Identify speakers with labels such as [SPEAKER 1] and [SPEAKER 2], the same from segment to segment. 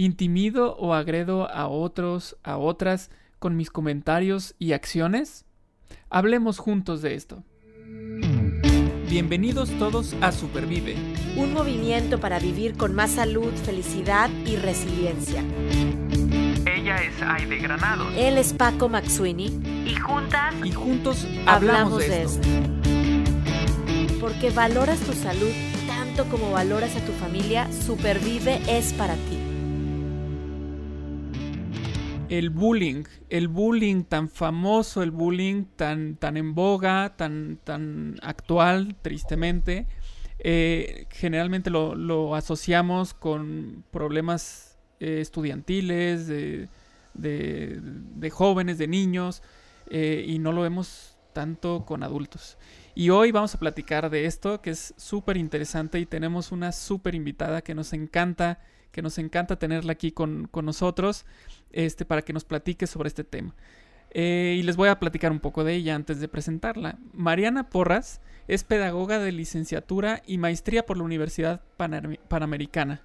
[SPEAKER 1] ¿Intimido o agredo a otros, a otras, con mis comentarios y acciones? Hablemos juntos de esto. Bienvenidos todos a Supervive.
[SPEAKER 2] Un movimiento para vivir con más salud, felicidad y resiliencia.
[SPEAKER 1] Ella es Aide Granado.
[SPEAKER 2] Él es Paco Maxuini.
[SPEAKER 3] Y juntas.
[SPEAKER 1] Y juntos hablamos, de, esto.
[SPEAKER 2] Porque valoras tu salud tanto como valoras a tu familia, Supervive es para ti
[SPEAKER 1] el bullying, el bullying tan famoso, el bullying tan, tan en boga, tan, tan actual, tristemente, eh, generalmente lo, asociamos con problemas eh, estudiantiles, de, jóvenes, de niños, eh, y no lo vemos tanto con adultos. Y hoy vamos a platicar de esto, que es súper interesante, y tenemos una súper invitada que nos encanta, que nos encanta tenerla aquí con, con nosotros este, para que nos platique sobre este tema. Eh, y les voy a platicar un poco de ella antes de presentarla. Mariana Porras es pedagoga de licenciatura y maestría por la Universidad Panamericana.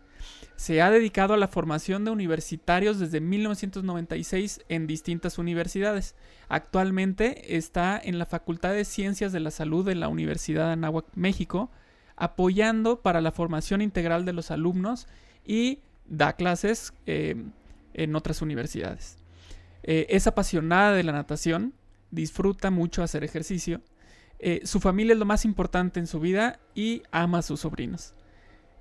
[SPEAKER 1] Se ha dedicado a la formación de universitarios desde 1996 en distintas universidades. Actualmente está en la Facultad de Ciencias de la Salud de la Universidad de Anáhuac, México, apoyando para la formación integral de los alumnos y da clases eh, en otras universidades. Eh, es apasionada de la natación, disfruta mucho hacer ejercicio. Eh, su familia es lo más importante en su vida y ama a sus sobrinos.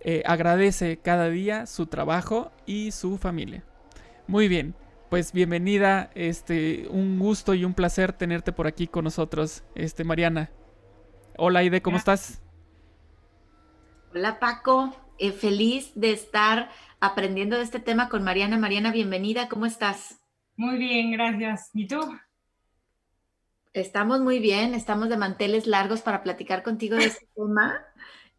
[SPEAKER 1] Eh, agradece cada día su trabajo y su familia. Muy bien, pues bienvenida, este, un gusto y un placer tenerte por aquí con nosotros, este, Mariana. Hola Aide, ¿cómo estás?
[SPEAKER 3] Hola Paco, feliz de estar aprendiendo de este tema con Mariana. Mariana, bienvenida, ¿cómo estás?
[SPEAKER 4] Muy bien, gracias. ¿Y tú?
[SPEAKER 3] Estamos muy bien, estamos de manteles largos para platicar contigo de este tema,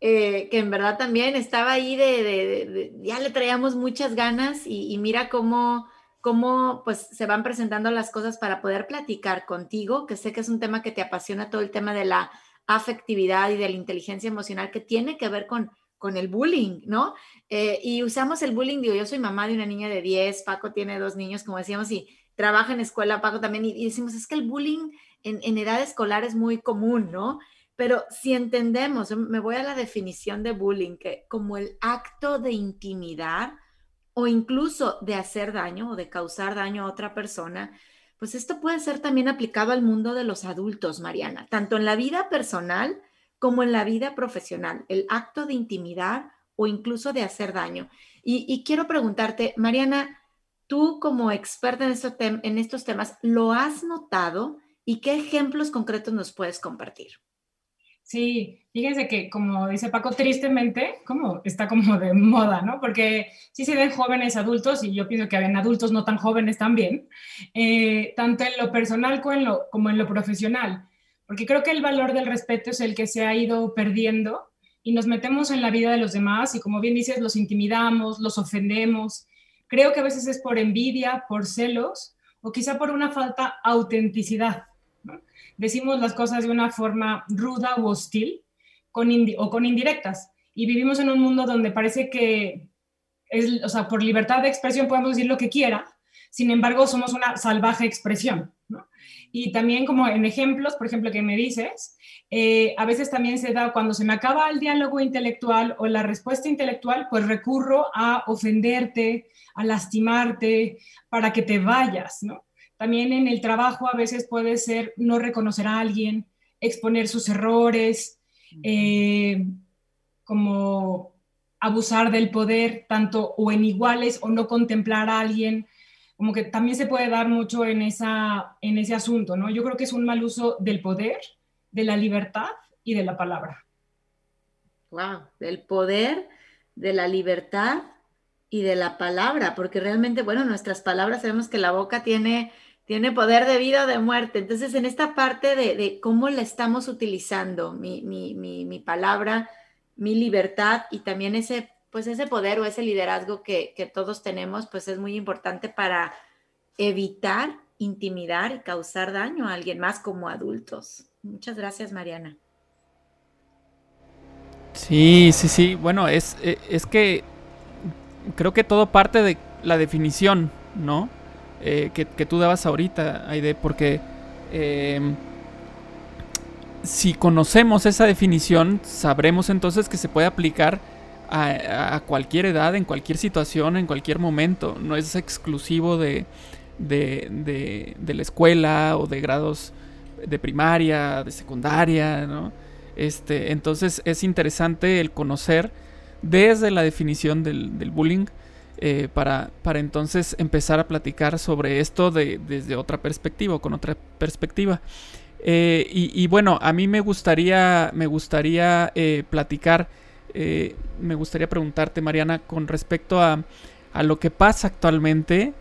[SPEAKER 3] eh, que en verdad también estaba ahí de, ya le traíamos muchas ganas y, mira cómo, cómo pues se van presentando las cosas para poder platicar contigo, que sé que es un tema que te apasiona todo el tema de la afectividad y de la inteligencia emocional que tiene que ver con con el bullying, ¿no? Eh, y usamos el bullying, digo, yo soy mamá de una niña de 10, Paco tiene dos niños, como decíamos, y trabaja en escuela, Paco también, y, decimos, es que el bullying en, en, edad escolar es muy común, ¿no? Pero si entendemos, me voy a la definición de bullying, que como el acto de intimidar o incluso de hacer daño o de causar daño a otra persona, pues esto puede ser también aplicado al mundo de los adultos, Mariana, tanto en la vida personal, como en la vida profesional, el acto de intimidar o incluso de hacer daño. Y, quiero preguntarte, Mariana, tú como experta en, estos en estos temas, ¿lo has notado y qué ejemplos concretos nos puedes compartir?
[SPEAKER 4] Sí, fíjense que como dice Paco, tristemente, como está como de moda, ¿no? Porque sí se ven jóvenes adultos y yo pienso que ven adultos no tan jóvenes también, eh, tanto en lo personal como en lo, como en lo profesional porque creo que el valor del respeto es el que se ha ido perdiendo y nos metemos en la vida de los demás y como bien dices, los intimidamos, los ofendemos. Creo que a veces es por envidia, por celos o quizá por una falta autenticidad. Decimos las cosas de una forma ruda o hostil con o con indirectas y vivimos en un mundo donde parece que es, o sea, por libertad de expresión podemos decir lo que quiera, sin embargo somos una salvaje expresión. Y también como en ejemplos, por ejemplo, que me dices, eh, a veces también se da cuando se me acaba el diálogo intelectual o la respuesta intelectual, pues recurro a ofenderte, a lastimarte, para que te vayas, ¿no? También en el trabajo a veces puede ser no reconocer a alguien, exponer sus errores, eh, como abusar del poder, tanto o en iguales o no contemplar a alguien como que también se puede dar mucho en, esa, en ese asunto, ¿no? Yo creo que es un mal uso del poder, de la libertad y de la palabra.
[SPEAKER 3] Wow, del poder, de la libertad y de la palabra, porque realmente, bueno, nuestras palabras sabemos que la boca tiene, tiene poder de vida o de muerte. Entonces, en esta parte de, cómo la estamos utilizando, mi, mi, mi, mi palabra, mi libertad y también ese pues ese poder o ese liderazgo que, todos tenemos, pues es muy importante para evitar intimidar y causar daño a alguien más como adultos. Muchas gracias, Mariana.
[SPEAKER 1] Sí, sí, sí. Bueno, es, e, es que creo que todo parte de la definición, ¿no? Eh, que, tú dabas ahorita, Aide, porque em, si conocemos esa definición, sabremos entonces que se puede aplicar a, cualquier edad, en cualquier situación, en cualquier momento. No es exclusivo de, de, de, la escuela o de grados de primaria, de secundaria, ¿no? Este, entonces es interesante el conocer desde la definición del, bullying eh, para, para, entonces empezar a platicar sobre esto de, desde otra perspectiva con otra perspectiva. Eh, y, bueno, a mí me gustaría, me gustaría eh, platicar, me gustaría preguntarte, Mariana, con respecto a, a lo que pasa actualmente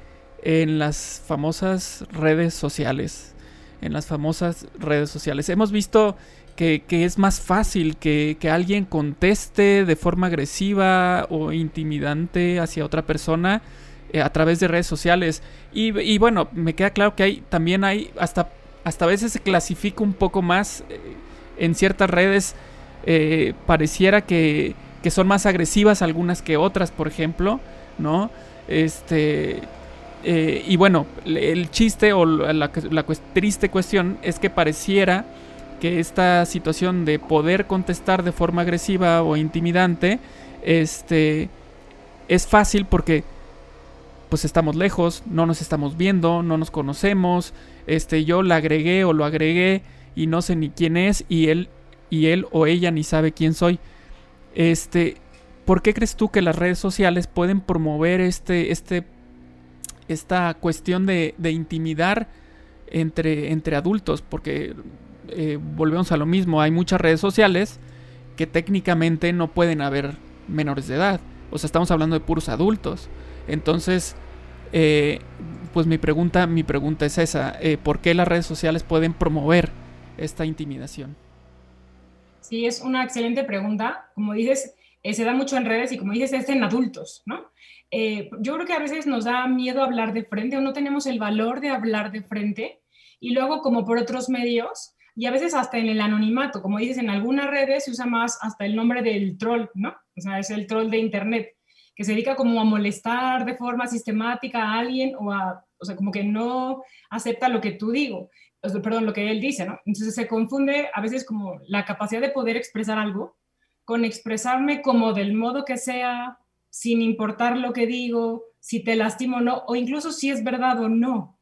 [SPEAKER 1] en las famosas redes sociales. En las famosas redes sociales. Hemos visto que, es más fácil que, alguien conteste de forma agresiva o intimidante hacia otra persona eh, a través de redes sociales. Y, bueno, me queda claro que hay también hay hasta, hasta a veces se clasifica un poco más eh, en ciertas redes. Eh, pareciera que, que son más agresivas algunas que otras, por ejemplo, ¿no? Este. y bueno, el chiste o la, la, triste cuestión es que pareciera que esta situación de poder contestar de forma agresiva o intimidante este es fácil porque pues estamos lejos, no nos estamos viendo, no nos conocemos, este yo la agregué o lo agregué y no sé ni quién es y él y él o ella ni sabe quién soy. Este, ¿por qué crees tú que las redes sociales pueden promover este este esta cuestión de, de intimidar entre, entre adultos? Porque eh, volvemos a lo mismo, hay muchas redes sociales que técnicamente no pueden haber menores de edad. O sea, estamos hablando de puros adultos. Entonces, eh, pues mi pregunta, mi pregunta es esa, eh, ¿por qué las redes sociales pueden promover esta intimidación?
[SPEAKER 4] Sí, es una excelente pregunta. Como dices, se da mucho en redes y como dices, es en adultos, ¿no? yo creo que a veces nos da miedo hablar de frente o no tenemos el valor de hablar de frente y luego como por otros medios y a veces hasta en el anonimato, como dices, en algunas redes se usa más hasta el nombre del troll, ¿no? O sea, es el troll de Internet, que se dedica como a molestar de forma sistemática a alguien o a, o sea, como que no acepta lo que tú digo, perdón, lo que él dice, ¿no? Entonces se confunde a veces como la capacidad de poder expresar algo con expresarme como del modo que sea, sin importar lo que digo, si te lastimo o no, o incluso si es verdad o no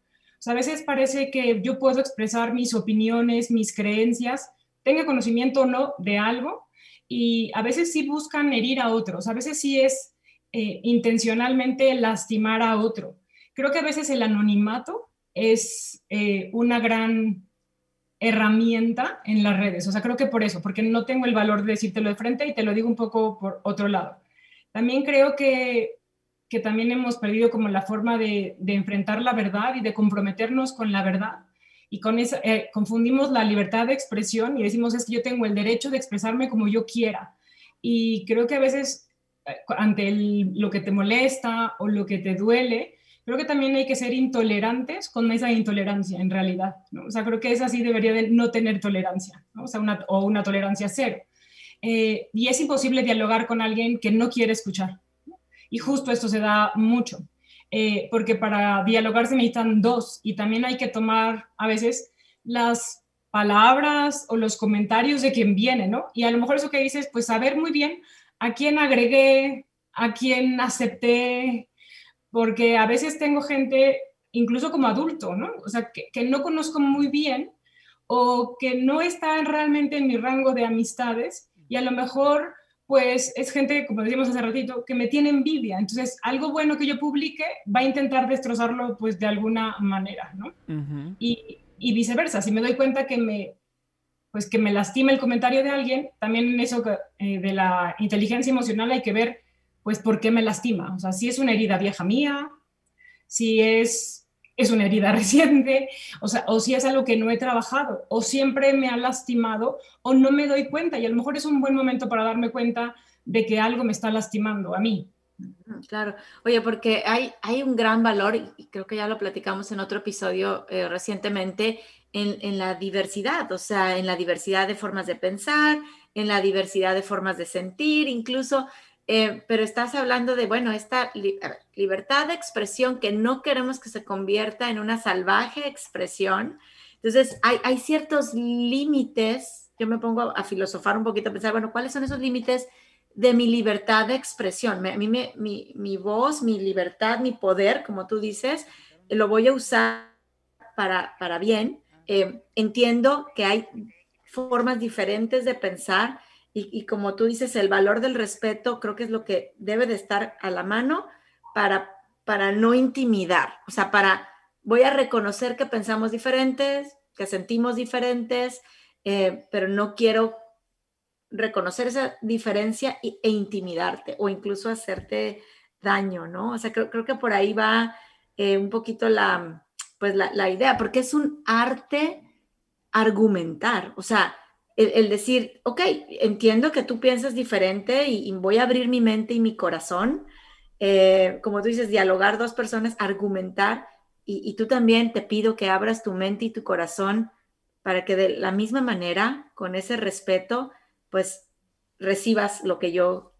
[SPEAKER 4] a veces parece que yo puedo expresar mis opiniones, mis creencias, tenga conocimiento o no de algo, y a veces sí buscan herir a otros, a veces sí es eh, intencionalmente lastimar a otro. Creo que a veces el anonimato es eh, una gran herramienta en las redes. O sea, creo que por eso, porque no tengo el valor de decírtelo de frente y te lo digo un poco por otro lado. También creo que que también hemos perdido como la forma de, enfrentar la verdad y de comprometernos con la verdad. Y con eso eh, confundimos la libertad de expresión y decimos es que yo tengo el derecho de expresarme como yo quiera. Y creo que a veces eh, ante lo que te molesta o lo que te duele, creo que también hay que ser intolerantes con esa intolerancia en realidad. O sea, creo que esa sí debería de no tener tolerancia, o sea, una, o una tolerancia cero. Eh, y es imposible dialogar con alguien que no quiere escuchar. Y justo esto se da mucho, eh, porque para dialogar se necesitan dos y también hay que tomar a veces las palabras o los comentarios de quien viene, ¿no? Y a lo mejor eso que dices, pues saber muy bien a quién agregué, a quién acepté, porque a veces tengo gente, incluso como adulto, ¿no? O sea, que, que no conozco muy bien o que no está realmente en mi rango de amistades y a lo mejor pues es gente, como decíamos hace ratito, que me tiene envidia. Entonces, algo bueno que yo publique va a intentar destrozarlo, pues, de alguna manera, ¿no? y, viceversa, si me doy cuenta que me, pues, que me lastima el comentario de alguien, también en eso eh, de la inteligencia emocional hay que ver, pues, por qué me lastima. O sea, si es una herida vieja mía, si es es una herida reciente, o, sea, o si es algo que no he trabajado, o siempre me ha lastimado, o no me doy cuenta, y a lo mejor es un buen momento para darme cuenta de que algo me está lastimando a mí.
[SPEAKER 3] Claro, oye, porque hay, hay un gran valor, y creo que ya lo platicamos en otro episodio eh, recientemente, en, en la diversidad, o sea, en la diversidad de formas de pensar, en la diversidad de formas de sentir, incluso eh, pero estás hablando de, bueno, esta libertad de expresión que no queremos que se convierta en una salvaje expresión. Entonces, hay, ciertos límites, yo me pongo a, filosofar un poquito, a pensar, bueno, ¿cuáles son esos límites de mi libertad de expresión? a mí mi voz, mi libertad, mi poder, como tú dices, lo voy a usar para, para bien. Eh, entiendo que hay formas diferentes de pensar y, como tú dices, el valor del respeto creo que es lo que debe de estar a la mano para, para no intimidar, o sea, para, voy a reconocer que pensamos diferentes, que sentimos diferentes, eh, pero no quiero reconocer esa diferencia e, intimidarte o incluso hacerte daño, ¿no? O sea, creo, creo que por ahí va eh, un poquito la, pues la, la idea, porque es un arte argumentar, o sea, el, decir, ok, entiendo que tú piensas diferente y, voy a abrir mi mente y mi corazón, eh, como tú dices, dialogar dos personas, argumentar, y, tú también te pido que abras tu mente y tu corazón para que de la misma manera, con ese respeto, pues recibas lo que yo,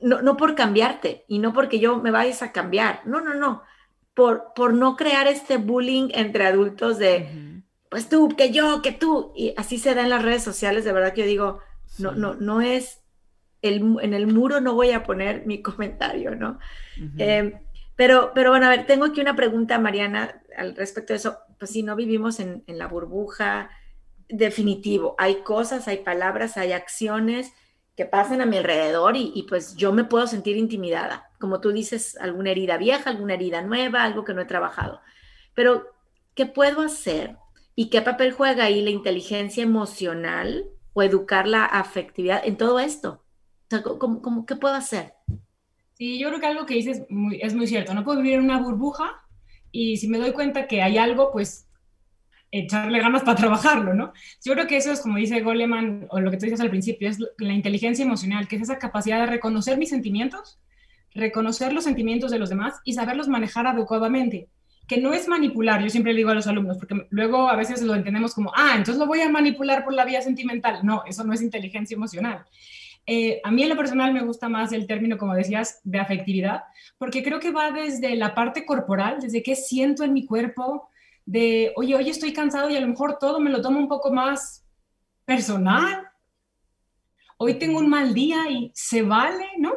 [SPEAKER 3] no, no por cambiarte y no porque yo me vayas a cambiar, no, no, no, por, por no crear este bullying entre adultos de pues tú, que yo, que tú, y así se da en las redes sociales, de verdad que yo digo, no, no, no es, el, en el muro no voy a poner mi comentario, ¿no? Em, pero, pero bueno, a ver, tengo aquí una pregunta, Mariana, al respecto de eso. Pues si no vivimos en, en la burbuja, definitivo, hay cosas, hay palabras, hay acciones que pasan a mi alrededor y, y, pues yo me puedo sentir intimidada. Como tú dices, alguna herida vieja, alguna herida nueva, algo que no he trabajado. Pero, ¿qué puedo hacer ¿Y qué papel juega ahí la inteligencia emocional o educar la afectividad en todo esto? ¿cómo, qué puedo hacer?
[SPEAKER 4] Sí, yo creo que algo que dices muy, es muy cierto. No puedo vivir en una burbuja y si me doy cuenta que hay algo, pues echarle ganas para trabajarlo, ¿no? Yo creo que eso es, como dice Goleman, o lo que tú dices al principio, es la inteligencia emocional, que es esa capacidad de reconocer mis sentimientos, reconocer los sentimientos de los demás y saberlos manejar adecuadamente que no es manipular, yo siempre le digo a los alumnos, porque luego a veces lo entendemos como, ah, entonces lo voy a manipular por la vía sentimental. No, eso no es inteligencia emocional. Eh, a mí en lo personal me gusta más el término, como decías, de afectividad, porque creo que va desde la parte corporal, desde qué siento en mi cuerpo, de, oye, hoy estoy cansado y a lo mejor todo me lo tomo un poco más personal. Hoy tengo un mal día y se vale, ¿no?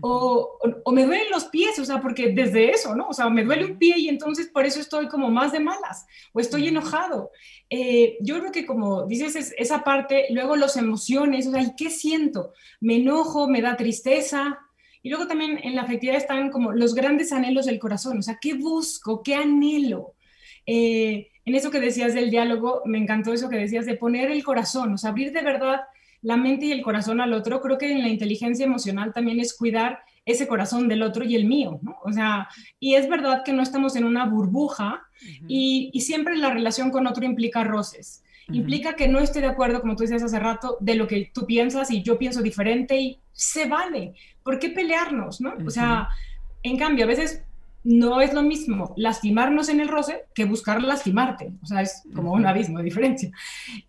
[SPEAKER 4] O, me duelen los pies, o sea, porque desde eso, ¿no? O sea, me duele un pie y entonces por eso estoy como más de malas o estoy enojado. Eh, yo creo que como dices esa parte, luego las emociones, o sea, ¿y qué siento? Me enojo, me da tristeza. Y luego también en la afectividad están como los grandes anhelos del corazón, o sea, ¿qué busco? ¿Qué anhelo? Eh, en eso que decías del diálogo, me encantó eso que decías de poner el corazón, o sea, abrir de verdad la mente y el corazón al otro, creo que en la inteligencia emocional también es cuidar ese corazón del otro y el mío, ¿no? O sea, y es verdad que no estamos en una burbuja y, siempre la relación con otro implica roces. Implica que no esté de acuerdo, como tú decías hace rato, de lo que tú piensas y yo pienso diferente y se vale. ¿Por qué pelearnos, no? O sea, en cambio, a veces no es lo mismo lastimarnos en el roce que buscar lastimarte. O sea, es como un abismo de diferencia.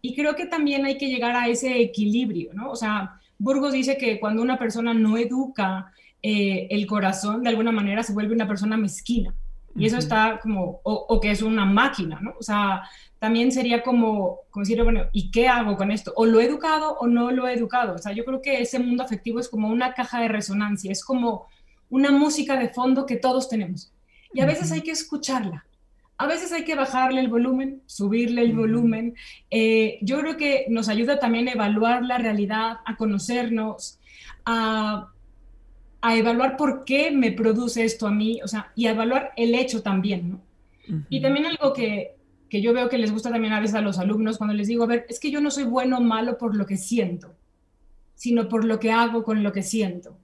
[SPEAKER 4] Y creo que también hay que llegar a ese equilibrio, ¿no? O sea, Burgos dice que cuando una persona no educa eh, el corazón, de alguna manera se vuelve una persona mezquina. Y eso está como, o, que es una máquina, ¿no? O sea, también sería como, como decir, bueno, ¿y qué hago con esto? O lo he educado o no lo he educado. O sea, yo creo que ese mundo afectivo es como una caja de resonancia, es como una música de fondo que todos tenemos. Y a veces hay que escucharla. A veces hay que bajarle el volumen, subirle el volumen. Eh, yo creo que nos ayuda también a evaluar la realidad, a conocernos, a, evaluar por qué me produce esto a mí, o sea, y a evaluar el hecho también, ¿no? Y también algo que, que yo veo que les gusta también a veces a los alumnos cuando les digo, a ver, es que yo no soy bueno o malo por lo que siento, sino por lo que hago con lo que siento.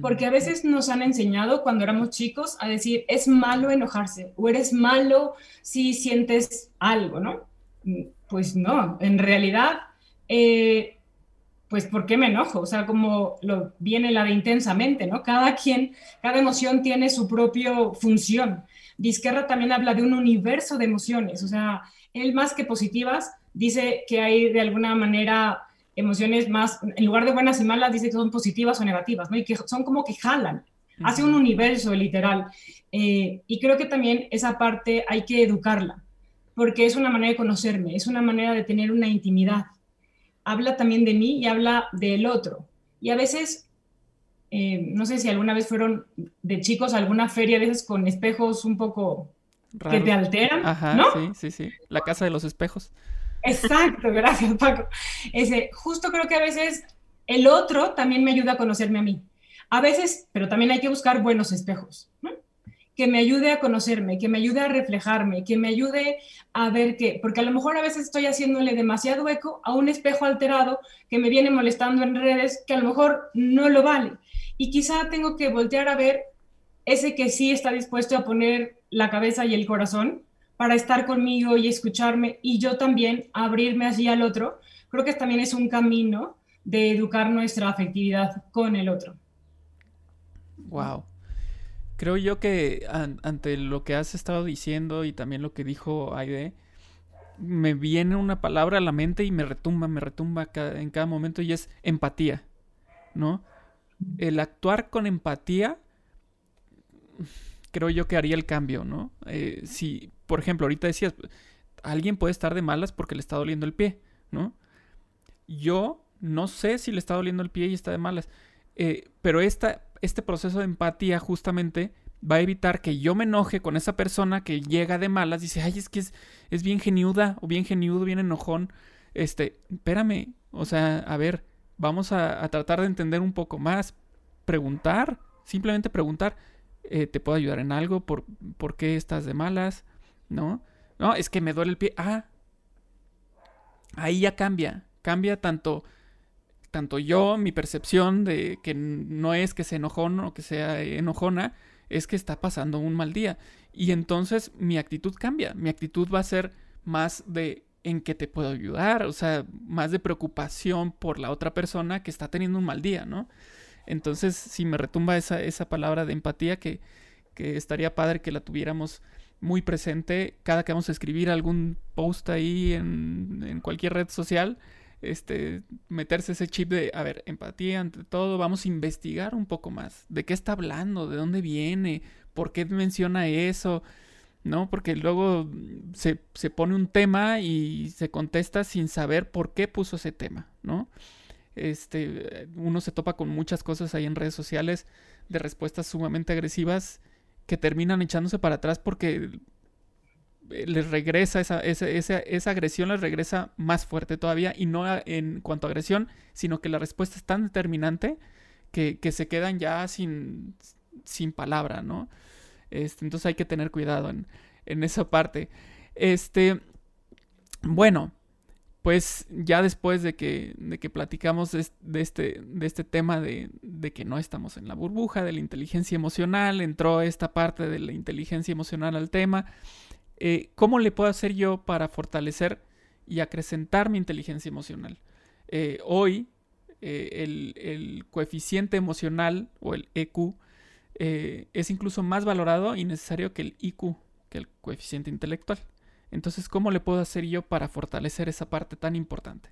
[SPEAKER 4] Porque a veces nos han enseñado cuando éramos chicos a decir, es malo enojarse o eres malo si sientes algo, ¿no? Mm, pues no, en realidad, eh, pues ¿por qué me enojo? O sea, como lo viene la de intensamente, ¿no? Cada quien, cada emoción tiene su propia función. Disquerra también habla de un universo de emociones, o sea, él más que positivas, dice que hay de alguna manera emociones más, en lugar de buenas y malas, dice que son positivas o negativas, ¿no? Y que son como que jalan, hace un universo literal. Eh, y creo que también esa parte hay que educarla, porque es una manera de conocerme, es una manera de tener una intimidad. Habla también de mí y habla del otro. Y a veces, eh, no sé si alguna vez fueron de chicos a alguna feria, a veces con espejos un poco que te alteran,
[SPEAKER 1] Ajá,
[SPEAKER 4] ¿no?
[SPEAKER 1] sí, sí, sí. La casa de los espejos.
[SPEAKER 4] Exacto, gracias Paco. Ese, justo creo que a veces el otro también me ayuda a conocerme a mí. A veces, pero también hay que buscar buenos espejos, que me ayude a conocerme, que me ayude a reflejarme, que me ayude a ver qué, porque a lo mejor a veces estoy haciéndole demasiado eco a un espejo alterado que me viene molestando en redes, que a lo mejor no lo vale. Y quizá tengo que voltear a ver ese que sí está dispuesto a poner la cabeza y el corazón para estar conmigo y escucharme y yo también abrirme así al otro, creo que también es un camino de educar nuestra afectividad con el otro.
[SPEAKER 1] Wow. Creo yo que ante lo que has estado diciendo y también lo que dijo Aide, me viene una palabra a la mente y me retumba, me retumba en cada momento y es empatía, ¿no? El actuar con empatía creo yo que haría el cambio, ¿no? Eh, si, por ejemplo, ahorita decías, alguien puede estar de malas porque le está doliendo el pie, ¿no? Yo no sé si le está doliendo el pie y está de malas, eh, pero esta, este proceso de empatía justamente va a evitar que yo me enoje con esa persona que llega de malas, dice, ay, es que es, es bien geniuda o bien geniudo, bien enojón. Este, espérame, o sea, a ver, vamos a, a tratar de entender un poco más, preguntar, simplemente preguntar eh, te puedo ayudar en algo, ¿Por, ¿Por, qué estás de malas? ¿No? No, es que me duele el pie. Ah, ahí ya cambia. Cambia tanto, tanto yo, mi percepción de que no es que sea enojón o que sea enojona, es que está pasando un mal día. Y entonces mi actitud cambia. Mi actitud va a ser más de en que te puedo ayudar, o sea, más de preocupación por la otra persona que está teniendo un mal día, ¿no? Entonces, si me retumba esa, esa palabra de empatía, que, que estaría padre que la tuviéramos muy presente. Cada que vamos a escribir algún post ahí en, cualquier red social, este, meterse ese chip de, a ver, empatía ante todo, vamos a investigar un poco más, de qué está hablando, de dónde viene, por qué menciona eso, ¿no? Porque luego se, se pone un tema y se contesta sin saber por qué puso ese tema, ¿no? este, uno se topa con muchas cosas ahí en redes sociales de respuestas sumamente agresivas que terminan echándose para atrás porque les regresa esa, esa, esa, agresión, les regresa más fuerte todavía y no en cuanto a agresión, sino que la respuesta es tan determinante que, que se quedan ya sin, sin palabra, ¿no? Este, entonces hay que tener cuidado en, en esa parte. Este, bueno, pues ya después de que, de que platicamos de, este, de este tema de, que no estamos en la burbuja, de la inteligencia emocional, entró esta parte de la inteligencia emocional al tema, eh, ¿cómo le puedo hacer yo para fortalecer y acrecentar mi inteligencia emocional? Eh, hoy eh, el, coeficiente emocional o el EQ es incluso más valorado y necesario que el IQ, que el coeficiente intelectual. Entonces, ¿cómo le puedo hacer yo para fortalecer esa parte tan importante?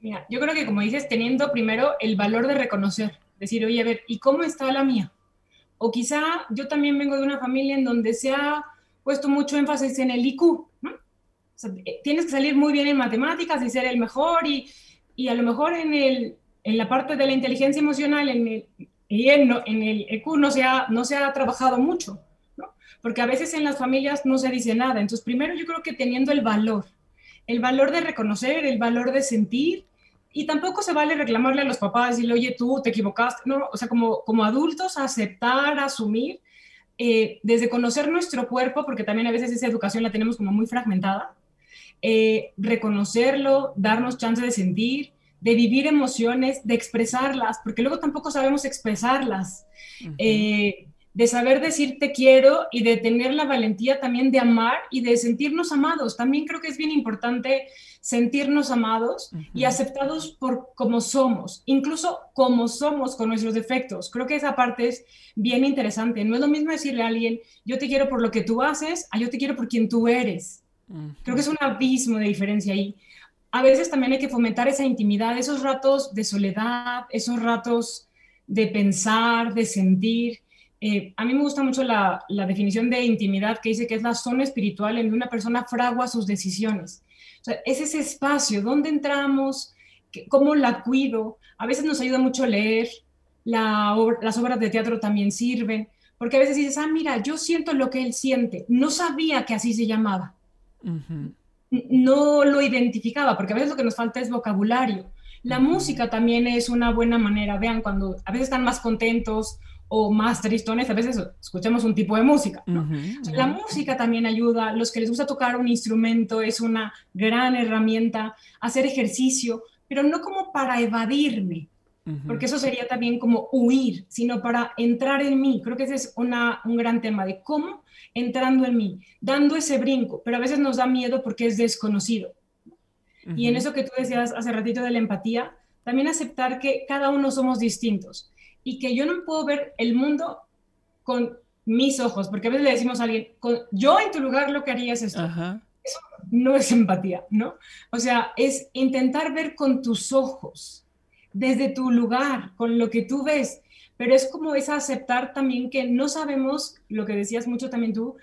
[SPEAKER 4] Mira, yo creo que como dices, teniendo primero el valor de reconocer, decir, oye, a ver, ¿y cómo está la mía? O quizá yo también vengo de una familia en donde se ha puesto mucho énfasis en el IQ, eh, tienes que salir muy bien en matemáticas y ser el mejor y, y a lo mejor en, el, en la parte de la inteligencia emocional en el, y en, en el EQ no se, ha, no se ha trabajado mucho porque a veces en las familias no se dice nada. Entonces, primero yo creo que teniendo el valor, el valor de reconocer, el valor de sentir, y tampoco se vale reclamarle a los papás, decirle, oye, tú te equivocaste, no, o sea, como, como adultos, aceptar, asumir, eh, desde conocer nuestro cuerpo, porque también a veces esa educación la tenemos como muy fragmentada, eh, reconocerlo, darnos chance de sentir, de vivir emociones, de expresarlas, porque luego tampoco sabemos expresarlas de saber decir te quiero y de tener la valentía también de amar y de sentirnos amados. También creo que es bien importante sentirnos amados y aceptados por como somos, incluso como somos con nuestros defectos. Creo que esa parte es bien interesante. No es lo mismo decirle a alguien, yo te quiero por lo que tú haces, a yo te quiero por quien tú eres. Creo que es un abismo de diferencia ahí. a veces también hay que fomentar esa intimidad, esos ratos de soledad, esos ratos de pensar, de sentir. Eh, a mí me gusta mucho la, definición de intimidad que dice que es la zona espiritual en donde una persona fragua sus decisiones. O sea, es ese espacio donde entramos, cómo la cuido. A veces nos ayuda mucho leer, las obras de teatro también sirven, porque a veces dices, ah, mira, yo siento lo que él siente. No sabía que así se llamaba no lo identificaba, porque a veces lo que nos falta es vocabulario. La música también es una buena manera, vean, cuando a veces están más contentos o más tristones, a veces escuchamos un tipo de música. La música también ayuda, los que les gusta tocar un instrumento es una gran herramienta, hacer ejercicio, pero no como para evadirme, porque eso sería también como huir, sino para entrar en mí. Creo que ese es una, un gran tema de cómo entrando en mí, dando ese brinco, pero a veces nos da miedo porque es desconocido. Y en eso que tú decías hace ratito de la empatía, también aceptar que cada uno somos distintos y que yo no puedo ver el mundo con mis ojos, porque a veces le decimos a alguien, yo en tu lugar lo que haría es esto. Eso no es empatía, ¿no? O sea, es intentar ver con tus ojos, desde tu lugar, con lo que tú ves, pero es como es aceptar también que no sabemos, lo que decías mucho también tú,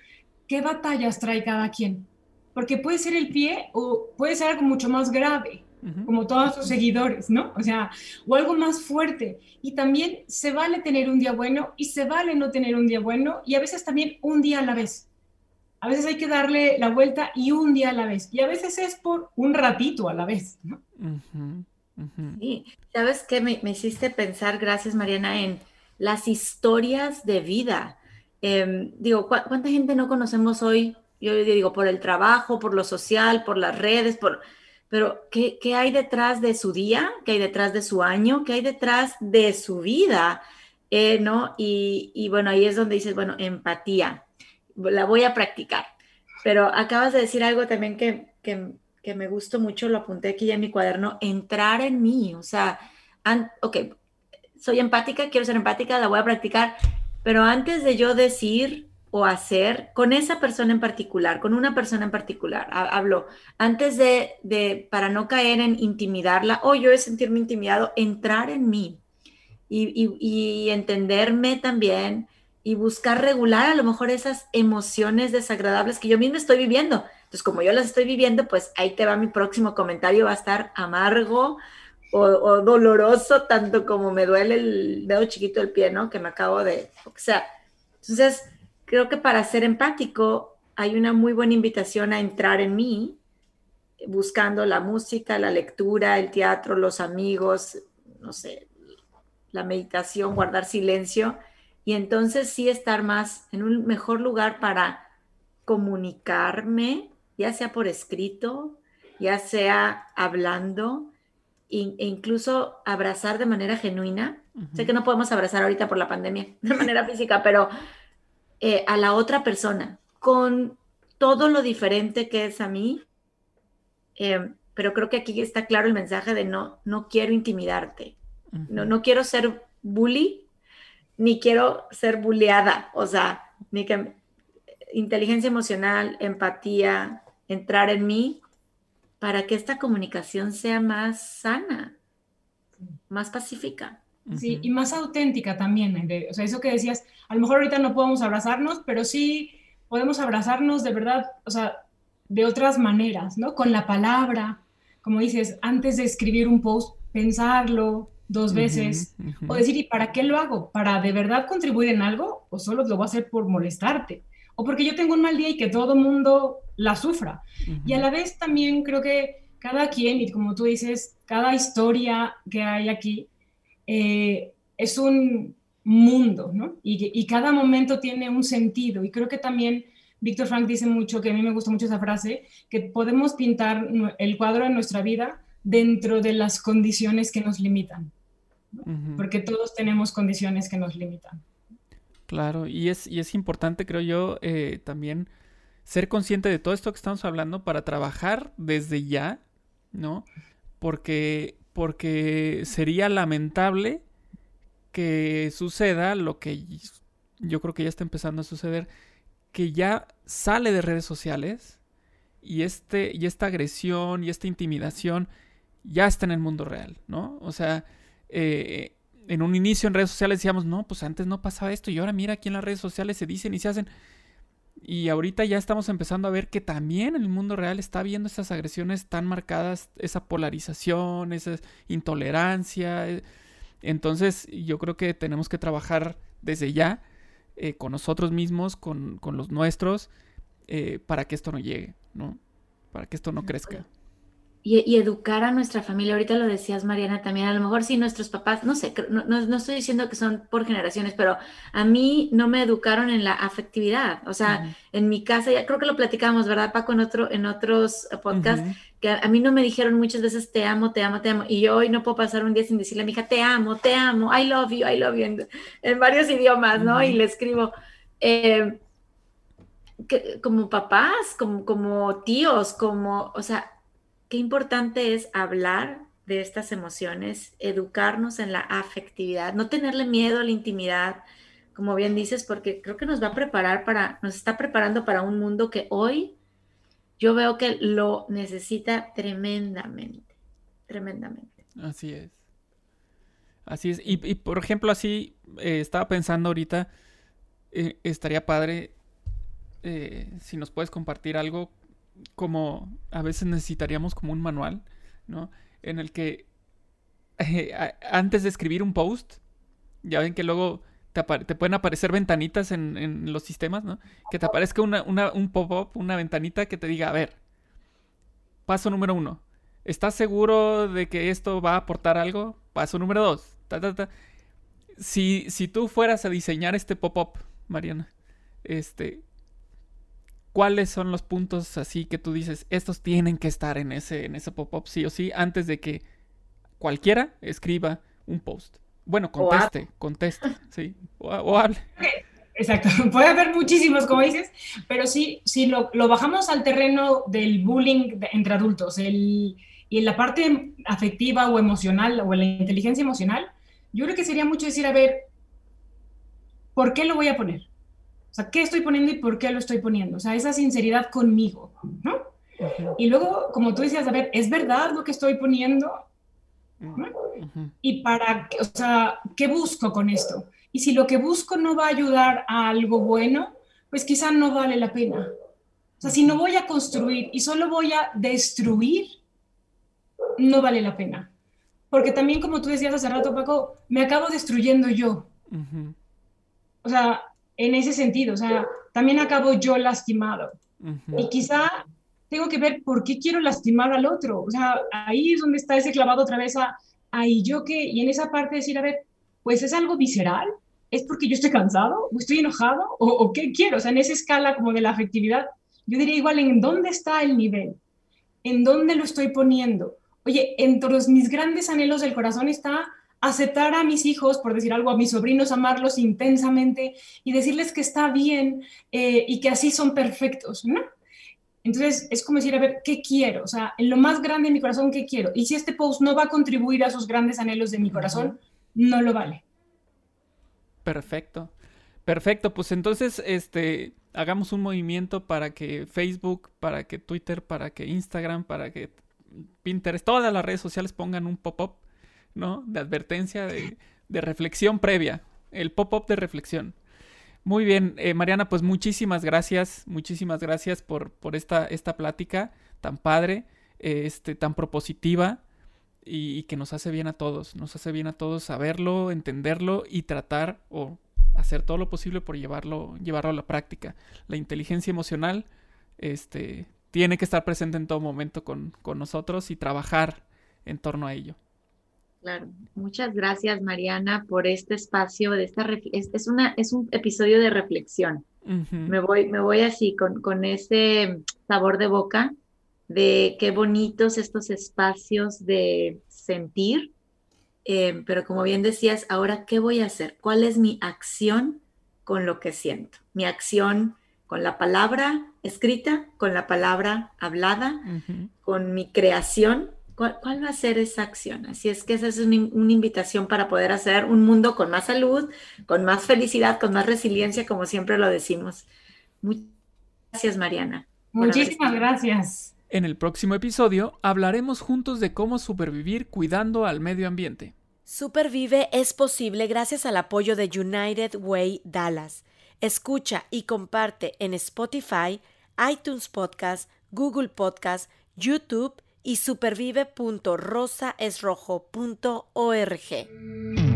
[SPEAKER 4] qué batallas trae cada quien, porque puede ser el pie o puede ser algo mucho más grave, como todos sus seguidores, ¿no? O sea, o algo más fuerte. Y también se vale tener un día bueno y se vale no tener un día bueno y a veces también un día a la vez. A veces hay que darle la vuelta y un día a la vez. Y a veces es por un ratito a la vez, ¿no?
[SPEAKER 3] Sí, ¿sabes qué? Me, hiciste pensar, gracias Mariana, en las historias de vida. Em, digo, ¿cuánta gente no conocemos hoy? Yo digo, por el trabajo, por lo social, por las redes, por... Pero, ¿qué, ¿qué, hay detrás de su día? ¿Qué hay detrás de su año? ¿Qué hay detrás de su vida? Eh, ¿No? Y, y bueno, ahí es donde dices, bueno, empatía. La voy a practicar. Pero acabas de decir algo también que, que que me gustó mucho, lo apunté aquí ya en mi cuaderno, entrar en mí, o sea, ok, soy empática, quiero ser empática, la voy a practicar, pero antes de yo decir o hacer con esa persona en particular, con una persona en particular, hablo, antes de, de, para no caer en intimidarla, o yo de sentirme intimidado, entrar en mí y, y entenderme también y buscar regular a lo mejor esas emociones desagradables que yo misma estoy viviendo entonces, como yo las estoy viviendo, pues ahí te va mi próximo comentario, va a estar amargo o, doloroso, tanto como me duele el dedo chiquito del pie, ¿no? Que me acabo de, o sea, entonces creo que para ser empático hay una muy buena invitación a entrar en mí, buscando la música, la lectura, el teatro, los amigos, no sé, la meditación, guardar silencio y entonces sí estar más en un mejor lugar para comunicarme ya sea por escrito, ya sea hablando, e incluso abrazar de manera genuina. Sé que no podemos abrazar ahorita por la pandemia de manera física, pero eh, a la otra persona, con todo lo diferente que es a mí. Eh, pero creo que aquí está claro el mensaje de no, no quiero intimidarte, no, no quiero ser bully, ni quiero ser bulleada, o sea, ni que inteligencia emocional, empatía, entrar en mí para que esta comunicación sea más sana, más pacífica.
[SPEAKER 4] Sí, y más auténtica también. o sea, eso que decías, a lo mejor ahorita no podemos abrazarnos, pero sí podemos abrazarnos de verdad, o sea, de otras maneras, ¿no? Con la palabra, como dices, antes de escribir un post, pensarlo dos veces, o decir, ¿y para qué lo hago? ¿Para de verdad contribuir en algo o solo lo voy a hacer por molestarte? o porque yo tengo un mal día y que todo mundo la sufra. Y a la vez también creo que cada quien, y como tú dices, cada historia que hay aquí eh, es un mundo, ¿no? Y, y, cada momento tiene un sentido. Y creo que también Víctor Frank dice mucho, que a mí me gusta mucho esa frase, que podemos pintar el cuadro de nuestra vida dentro de las condiciones que nos limitan. Porque todos tenemos condiciones que nos limitan.
[SPEAKER 1] Claro, y es, y es importante, creo yo, eh, también ser consciente de todo esto que estamos hablando para trabajar desde ya, ¿no? Porque, porque sería lamentable que suceda lo que yo creo que ya está empezando a suceder, que ya sale de redes sociales y, este, y esta agresión y esta intimidación ya está en el mundo real, ¿no? O sea, eh, en un inicio en redes sociales decíamos, no, pues antes no pasaba esto y ahora mira aquí en las redes sociales se dicen y se hacen. Y ahorita ya estamos empezando a ver que también el mundo real está habiendo esas agresiones tan marcadas, esa polarización, esa intolerancia. Eh. Entonces yo creo que tenemos que trabajar desde ya eh, con nosotros mismos, con, con los nuestros, eh, para que esto no llegue, ¿no? Para que esto no crezca
[SPEAKER 3] y, educar a nuestra familia. Ahorita lo decías, Mariana, también. A lo mejor sí nuestros papás, no sé, no, no, estoy diciendo que son por generaciones, pero a mí no me educaron en la afectividad. O sea, en mi casa, ya creo que lo platicamos, ¿verdad, Paco, en, otro, en otros podcasts? Que a, mí no me dijeron muchas veces te amo, te amo, te amo. Y yo hoy no puedo pasar un día sin decirle a mi hija, te amo, te amo, I love you, I love you, en, varios idiomas, ¿no? Y le escribo. Eh, como papás, como, como tíos, como, o sea, qué importante es hablar de estas emociones, educarnos en la afectividad, no tenerle miedo a la intimidad, como bien dices, porque creo que nos va a preparar para, nos está preparando para un mundo que hoy yo veo que lo necesita tremendamente, tremendamente.
[SPEAKER 1] Así es. Así es. Y, por ejemplo, así eh, estaba pensando ahorita, eh, estaría padre eh, si nos puedes compartir algo como a veces necesitaríamos como un manual, ¿no? En el que eh, antes de escribir un post, ya ven que luego te, pueden aparecer ventanitas en, los sistemas, ¿no? Que te aparezca una, un pop-up, una ventanita que te diga, a ver, paso número uno, ¿estás seguro de que esto va a aportar algo? Paso número dos, Si, si tú fueras a diseñar este pop-up, Mariana, este, cuáles son los puntos así que tú dices, estos tienen que estar en ese, en ese pop-up sí o sí, antes de que cualquiera escriba un post. Bueno, conteste, conteste, sí, o, hable.
[SPEAKER 4] Exacto, puede haber muchísimos, como dices, pero sí, si lo, bajamos al terreno del bullying entre adultos el, y en la parte afectiva o emocional o en la inteligencia emocional, yo creo que sería mucho decir, a ver, ¿por qué lo voy a poner? O sea, ¿qué estoy poniendo y por qué lo estoy poniendo? O sea, esa sinceridad conmigo, ¿no? Y luego, como tú decías, a ver, ¿es verdad lo que estoy poniendo? Y para, o sea, ¿qué busco con esto? Y si lo que busco no va a ayudar a algo bueno, pues quizá no vale la pena. O sea, si no voy a construir y solo voy a destruir, no vale la pena. Porque también, como tú decías hace rato, Paco, me acabo destruyendo yo. O sea, en ese sentido, o sea, también acabo yo lastimado. Y quizá tengo que ver por qué quiero lastimar al otro. O sea, ahí es donde está ese clavado otra vez a, ahí yo qué, y en esa parte decir, a ver, pues es algo visceral, es porque yo estoy cansado o estoy enojado o, o qué quiero. O sea, en esa escala como de la afectividad, yo diría igual en dónde está el nivel, en dónde lo estoy poniendo. Oye, entre mis grandes anhelos del corazón está aceptar a mis hijos, por decir algo, a mis sobrinos, amarlos intensamente y decirles que está bien eh, y que así son perfectos, ¿no? Entonces, es como decir, a ver, ¿qué quiero? O sea, en lo más grande de mi corazón, ¿qué quiero? Y si este post no va a contribuir a esos grandes anhelos de mi corazón, no lo vale.
[SPEAKER 1] Perfecto. Perfecto, pues entonces, este, hagamos un movimiento para que Facebook, para que Twitter, para que Instagram, para que Pinterest, todas las redes sociales pongan un pop-up ¿no? De advertencia, de, reflexión previa, el pop-up de reflexión. Muy bien, eh, Mariana, pues muchísimas gracias, muchísimas gracias por, por esta, esta plática tan padre, este, tan propositiva y, que nos hace bien a todos, nos hace bien a todos saberlo, entenderlo y tratar o hacer todo lo posible por llevarlo, llevarlo a la práctica. La inteligencia emocional este, tiene que estar presente en todo momento con, con nosotros y trabajar en torno a ello.
[SPEAKER 3] Claro, muchas gracias Mariana por este espacio, de esta es, una, es un episodio de reflexión. me, voy, me voy así con, con ese sabor de boca de qué bonitos estos espacios de sentir, em, pero como bien decías, ahora, ¿qué voy a hacer? ¿Cuál es mi acción con lo que siento? Mi acción con la palabra escrita, con la palabra hablada, con mi creación ¿Cuál, va a ser esa acción? Así es que esa es una, invitación para poder hacer un mundo con más salud, con más felicidad, con más resiliencia, como siempre lo decimos. Muchas gracias, Mariana.
[SPEAKER 4] Muchísimas gracias.
[SPEAKER 1] En el próximo episodio hablaremos juntos de cómo supervivir cuidando al medio ambiente.
[SPEAKER 2] Supervive es posible gracias al apoyo de United Way Dallas. Escucha y comparte en Spotify, iTunes Podcast, Google Podcast, YouTube y supervive.rosaesrojo.org.